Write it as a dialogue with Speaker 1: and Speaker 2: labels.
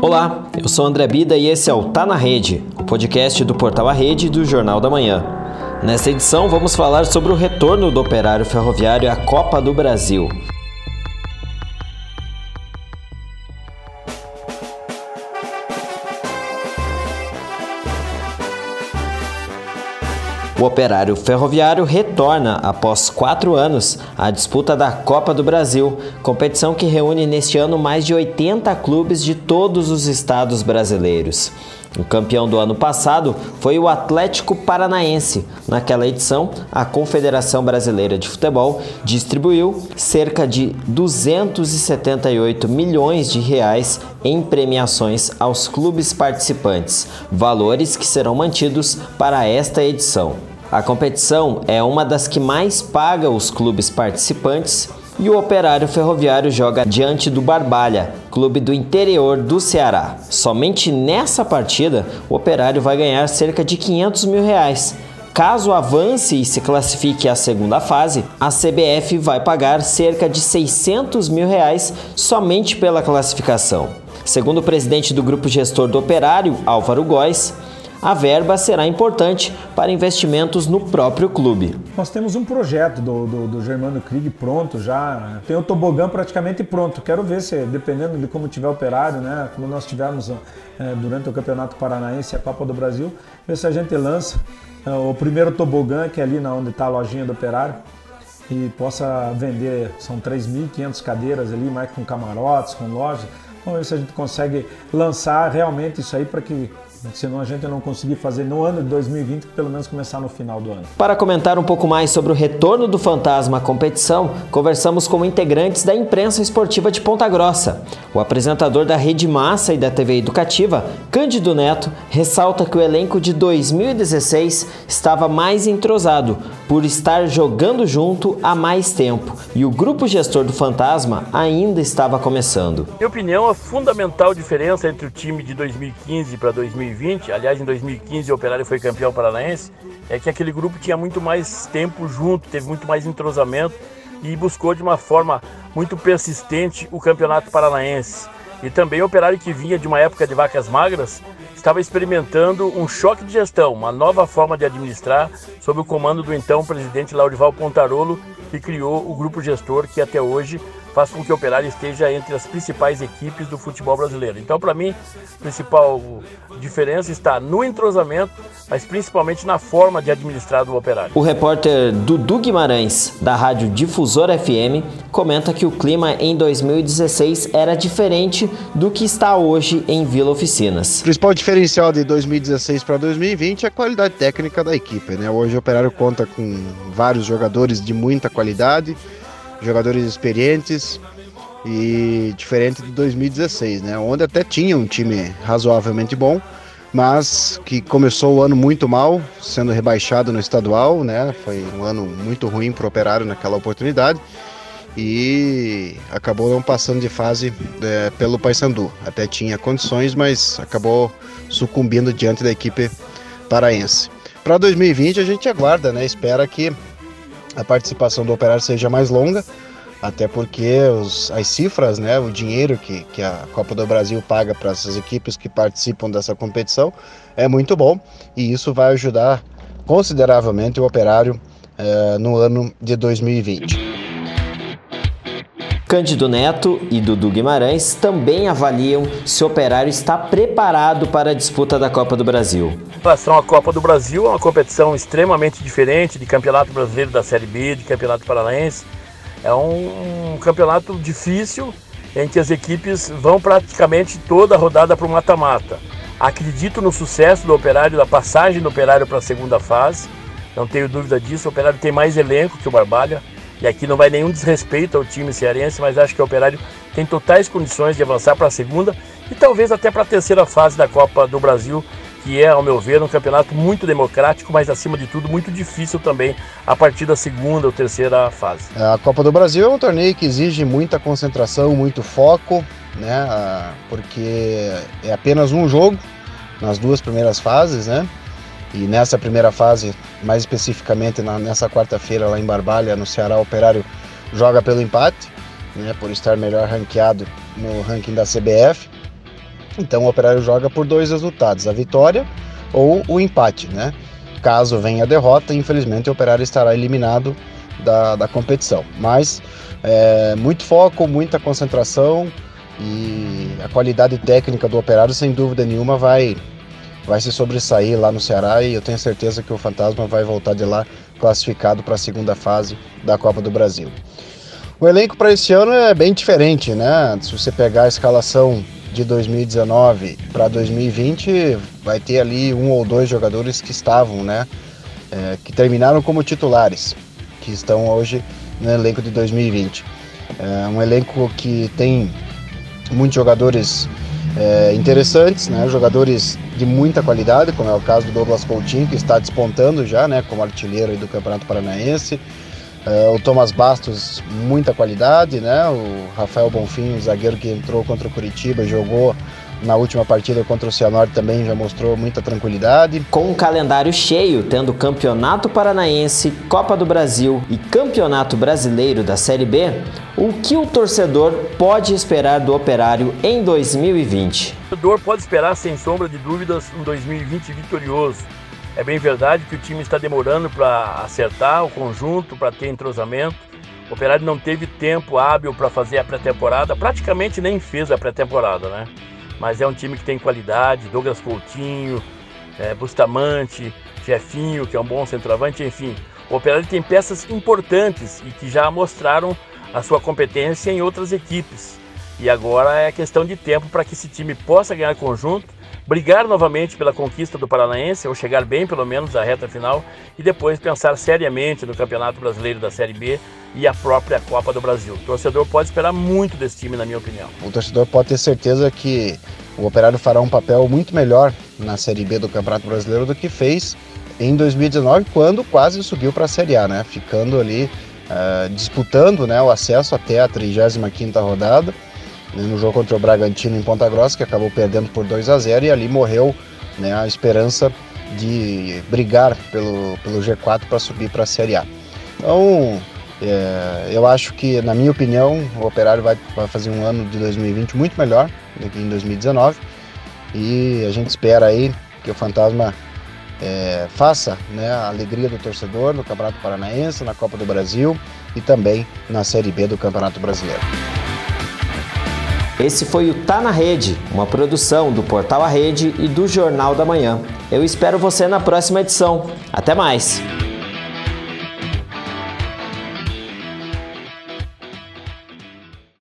Speaker 1: Olá, eu sou André Bida e esse é o Tá na Rede, o podcast do Portal A Rede do Jornal da Manhã. Nesta edição vamos falar sobre o retorno do operário ferroviário à Copa do Brasil. O operário ferroviário retorna após quatro anos à disputa da Copa do Brasil, competição que reúne neste ano mais de 80 clubes de todos os estados brasileiros. O campeão do ano passado foi o Atlético Paranaense. Naquela edição, a Confederação Brasileira de Futebol distribuiu cerca de 278 milhões de reais em premiações aos clubes participantes, valores que serão mantidos para esta edição. A competição é uma das que mais paga os clubes participantes e o Operário Ferroviário joga diante do Barbalha, clube do interior do Ceará. Somente nessa partida, o Operário vai ganhar cerca de 500 mil reais. Caso avance e se classifique à segunda fase, a CBF vai pagar cerca de 600 mil reais somente pela classificação. Segundo o presidente do grupo gestor do Operário, Álvaro Góes, a verba será importante para investimentos no próprio clube.
Speaker 2: Nós temos um projeto do, do, do Germano Krieg pronto já, tem o tobogã praticamente pronto. Quero ver se, dependendo de como tiver operário, né, como nós tivemos é, durante o Campeonato Paranaense e a Copa do Brasil, ver se a gente lança é, o primeiro tobogã, que é ali na onde está a lojinha do operário, e possa vender, são 3.500 cadeiras ali, mais com camarotes, com lojas. Vamos ver se a gente consegue lançar realmente isso aí para que Senão a gente não conseguir fazer no ano de 2020, pelo menos começar no final do ano.
Speaker 1: Para comentar um pouco mais sobre o retorno do Fantasma à competição, conversamos com integrantes da imprensa esportiva de Ponta Grossa. O apresentador da Rede Massa e da TV Educativa, Cândido Neto, ressalta que o elenco de 2016 estava mais entrosado, por estar jogando junto há mais tempo, e o grupo gestor do Fantasma ainda estava começando.
Speaker 3: Minha opinião, a fundamental diferença entre o time de 2015 para 2016 2020, aliás, em 2015 o Operário foi campeão paranaense, é que aquele grupo tinha muito mais tempo junto, teve muito mais entrosamento e buscou de uma forma muito persistente o campeonato paranaense. E também o Operário que vinha de uma época de vacas magras estava experimentando um choque de gestão, uma nova forma de administrar sob o comando do então presidente Laurival Pontarolo, que criou o grupo gestor que até hoje faz com que o Operário esteja entre as principais equipes do futebol brasileiro. Então, para mim, a principal diferença está no entrosamento, mas principalmente na forma de administrar do Operário.
Speaker 1: O repórter Dudu Guimarães, da Rádio Difusor FM, comenta que o clima em 2016 era diferente do que está hoje em Vila Oficinas.
Speaker 4: O principal diferencial de 2016 para 2020 é a qualidade técnica da equipe. Né? Hoje o Operário conta com vários jogadores de muita qualidade jogadores experientes e diferente de 2016, né? Onde até tinha um time razoavelmente bom, mas que começou o ano muito mal, sendo rebaixado no estadual, né? Foi um ano muito ruim para o Operário naquela oportunidade e acabou não passando de fase é, pelo Paysandu. Até tinha condições, mas acabou sucumbindo diante da equipe paraense. Para 2020 a gente aguarda, né? Espera que a participação do operário seja mais longa, até porque os, as cifras, né, o dinheiro que, que a Copa do Brasil paga para essas equipes que participam dessa competição é muito bom e isso vai ajudar consideravelmente o operário eh, no ano de 2020.
Speaker 1: Cândido Neto e Dudu Guimarães também avaliam se o Operário está preparado para a disputa da Copa do Brasil.
Speaker 3: Em relação à Copa do Brasil, é uma competição extremamente diferente de Campeonato Brasileiro da Série B, de Campeonato Paranaense. É um, campeonato difícil em que as equipes vão praticamente toda a rodada para o mata-mata. Acredito no sucesso do Operário, da passagem do Operário para a segunda fase. Não tenho dúvida disso. O Operário tem mais elenco que o Barbalha. E aqui não vai nenhum desrespeito ao time cearense, mas acho que o Operário tem totais condições de avançar para a segunda e talvez até para a terceira fase da Copa do Brasil, que é, ao meu ver, um campeonato muito democrático, mas acima de tudo muito difícil também a partir da segunda ou terceira fase.
Speaker 4: A Copa do Brasil é um torneio que exige muita concentração, muito foco, né? Ah, porque é apenas um jogo nas duas primeiras fases, né? E nessa primeira fase, mais especificamente na, nessa quarta-feira lá em Barbalha, no Ceará, o Operário joga pelo empate, né, por estar melhor ranqueado no ranking da CBF. Então o Operário joga por dois resultados, a vitória ou o empate, né? Caso venha a derrota, infelizmente o Operário estará eliminado da, da competição. Mas é, muito foco, muita concentração e a qualidade técnica do Operário, sem dúvida nenhuma, vai, vai se sobressair lá no Ceará e eu tenho certeza que o Fantasma vai voltar de lá classificado para a segunda fase da Copa do Brasil. O elenco para esse ano é bem diferente, né? Se você pegar a escalação de 2019 para 2020, vai ter ali um ou dois jogadores que estavam, né? É, que terminaram como titulares, que estão hoje no elenco de 2020. É um elenco que tem muitos jogadores é, interessantes, né? jogadores de muita qualidade, como é o caso do Douglas Coutinho, que está despontando já né? como artilheiro do Campeonato Paranaense. É, o Thomas Bastos, muita qualidade, né? O Rafael Bonfim, o zagueiro que entrou contra o Curitiba e jogou na última partida contra o Cianorte também já mostrou muita tranquilidade.
Speaker 1: Com um calendário cheio, tendo Campeonato Paranaense, Copa do Brasil e Campeonato Brasileiro da Série B, o que o torcedor pode esperar do Operário em 2020?
Speaker 3: O torcedor pode esperar, sem sombra de dúvidas, um 2020 vitorioso. É bem verdade que o time está demorando para acertar o conjunto, para ter entrosamento. O Operário não teve tempo hábil para fazer a pré-temporada, praticamente nem fez a pré-temporada, né? Mas é um time que tem qualidade, Douglas Coutinho, é, Bustamante, Jefinho, que é um bom centroavante, enfim. O Operário tem peças importantes e que já mostraram a sua competência em outras equipes. E agora é questão de tempo para que esse time possa ganhar conjunto brigar novamente pela conquista do Paranaense, ou chegar bem pelo menos à reta final, e depois pensar seriamente no Campeonato Brasileiro da Série B e a própria Copa do Brasil. O torcedor pode esperar muito desse time, na minha opinião.
Speaker 4: O torcedor pode ter certeza que o Operário fará um papel muito melhor na Série B do Campeonato Brasileiro do que fez em 2019, quando quase subiu para a Série A, né? Ficando ali uh, disputando né, o acesso até a 35ª rodada né, no jogo contra o Bragantino em Ponta Grossa, que acabou perdendo por 2 a 0 e ali morreu né, a esperança de brigar pelo, pelo G4 para subir para a Série A. Então, é, eu acho que, na minha opinião, o Operário vai, vai fazer um ano de 2020 muito melhor do que em 2019 e a gente espera aí que o Fantasma é, faça né, a alegria do torcedor no Campeonato Paranaense, na Copa do Brasil e também na Série B do Campeonato Brasileiro.
Speaker 1: Esse foi o Tá na Rede, uma produção do Portal A Rede e do Jornal da Manhã. Eu espero você na próxima edição. Até mais!